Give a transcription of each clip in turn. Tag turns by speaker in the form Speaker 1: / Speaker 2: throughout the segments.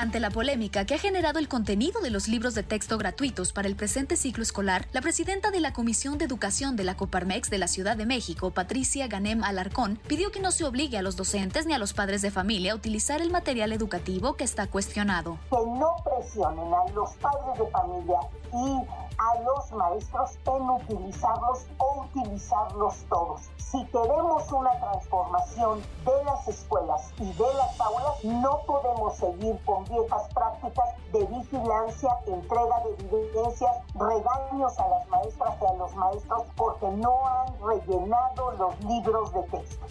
Speaker 1: Ante la polémica que ha generado el contenido de los libros de texto gratuitos para el presente ciclo escolar, la presidenta de la Comisión de Educación de la Coparmex de la Ciudad de México, Patricia Ganem Alarcón, pidió que no se obligue a los docentes ni a los padres de familia a utilizar el material educativo que está cuestionado.
Speaker 2: Que no presionen a los padres de familia y a los maestros en utilizarlos o utilizarlos todos. Si queremos una transformación de las escuelas y de las aulas, no podemos seguir con viejas prácticas de vigilancia, entrega de evidencias, regaños a las maestras y a los maestros porque no han rellenado los libros de texto.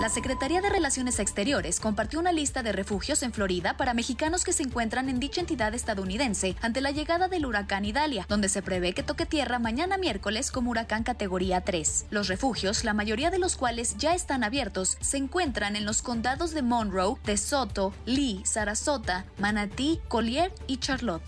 Speaker 1: La Secretaría de Relaciones Exteriores compartió una lista de refugios en Florida para mexicanos que se encuentran en dicha entidad estadounidense ante la llegada del huracán Idalia, donde se prevé que toque tierra mañana miércoles como huracán categoría 3. Los refugios, la mayoría de los cuales ya están abiertos, se encuentran en los condados de Monroe, De Soto, Lee, Sarasota, Manatee, Collier y Charlotte.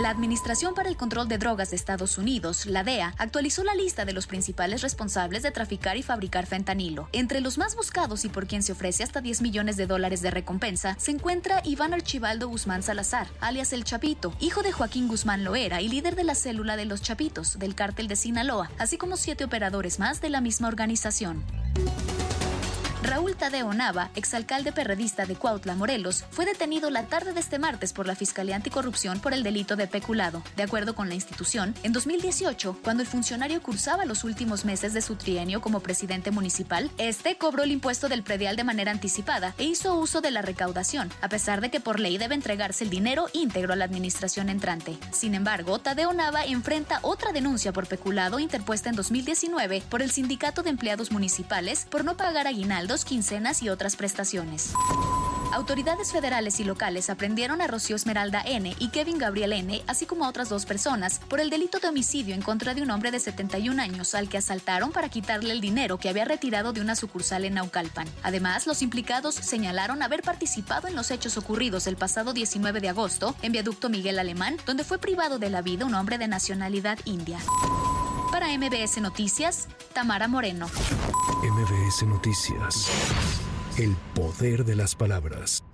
Speaker 1: La Administración para el Control de Drogas de Estados Unidos, la DEA, actualizó la lista de los principales responsables de traficar y fabricar fentanilo. Entre los más buscados y por quien se ofrece hasta 10 millones de dólares de recompensa, se encuentra Iván Archibaldo Guzmán Salazar, alias El Chapito, hijo de Joaquín Guzmán Loera y líder de la célula de los Chapitos, del cártel de Sinaloa, así como siete operadores más de la misma organización. Raúl Tadeo Nava, exalcalde perredista de Cuautla, Morelos, fue detenido la tarde de este martes por la Fiscalía Anticorrupción por el delito de peculado. De acuerdo con la institución, en 2018, cuando el funcionario cursaba los últimos meses de su trienio como presidente municipal, este cobró el impuesto del predial de manera anticipada e hizo uso de la recaudación, a pesar de que por ley debe entregarse el dinero íntegro a la administración entrante. Sin embargo, Tadeo Nava enfrenta otra denuncia por peculado interpuesta en 2019 por el Sindicato de Empleados Municipales por no pagar aguinaldos quincenas y otras prestaciones. Autoridades federales y locales aprendieron a Rocío Esmeralda N. y Kevin Gabriel N., así como a otras dos personas, por el delito de homicidio en contra de un hombre de 71 años al que asaltaron para quitarle el dinero que había retirado de una sucursal en Naucalpan. Además, los implicados señalaron haber participado en los hechos ocurridos el pasado 19 de agosto en Viaducto Miguel Alemán, donde fue privado de la vida un hombre de nacionalidad india. Para MBS Noticias, Tamara Moreno.
Speaker 3: MBS Noticias. El poder de las palabras.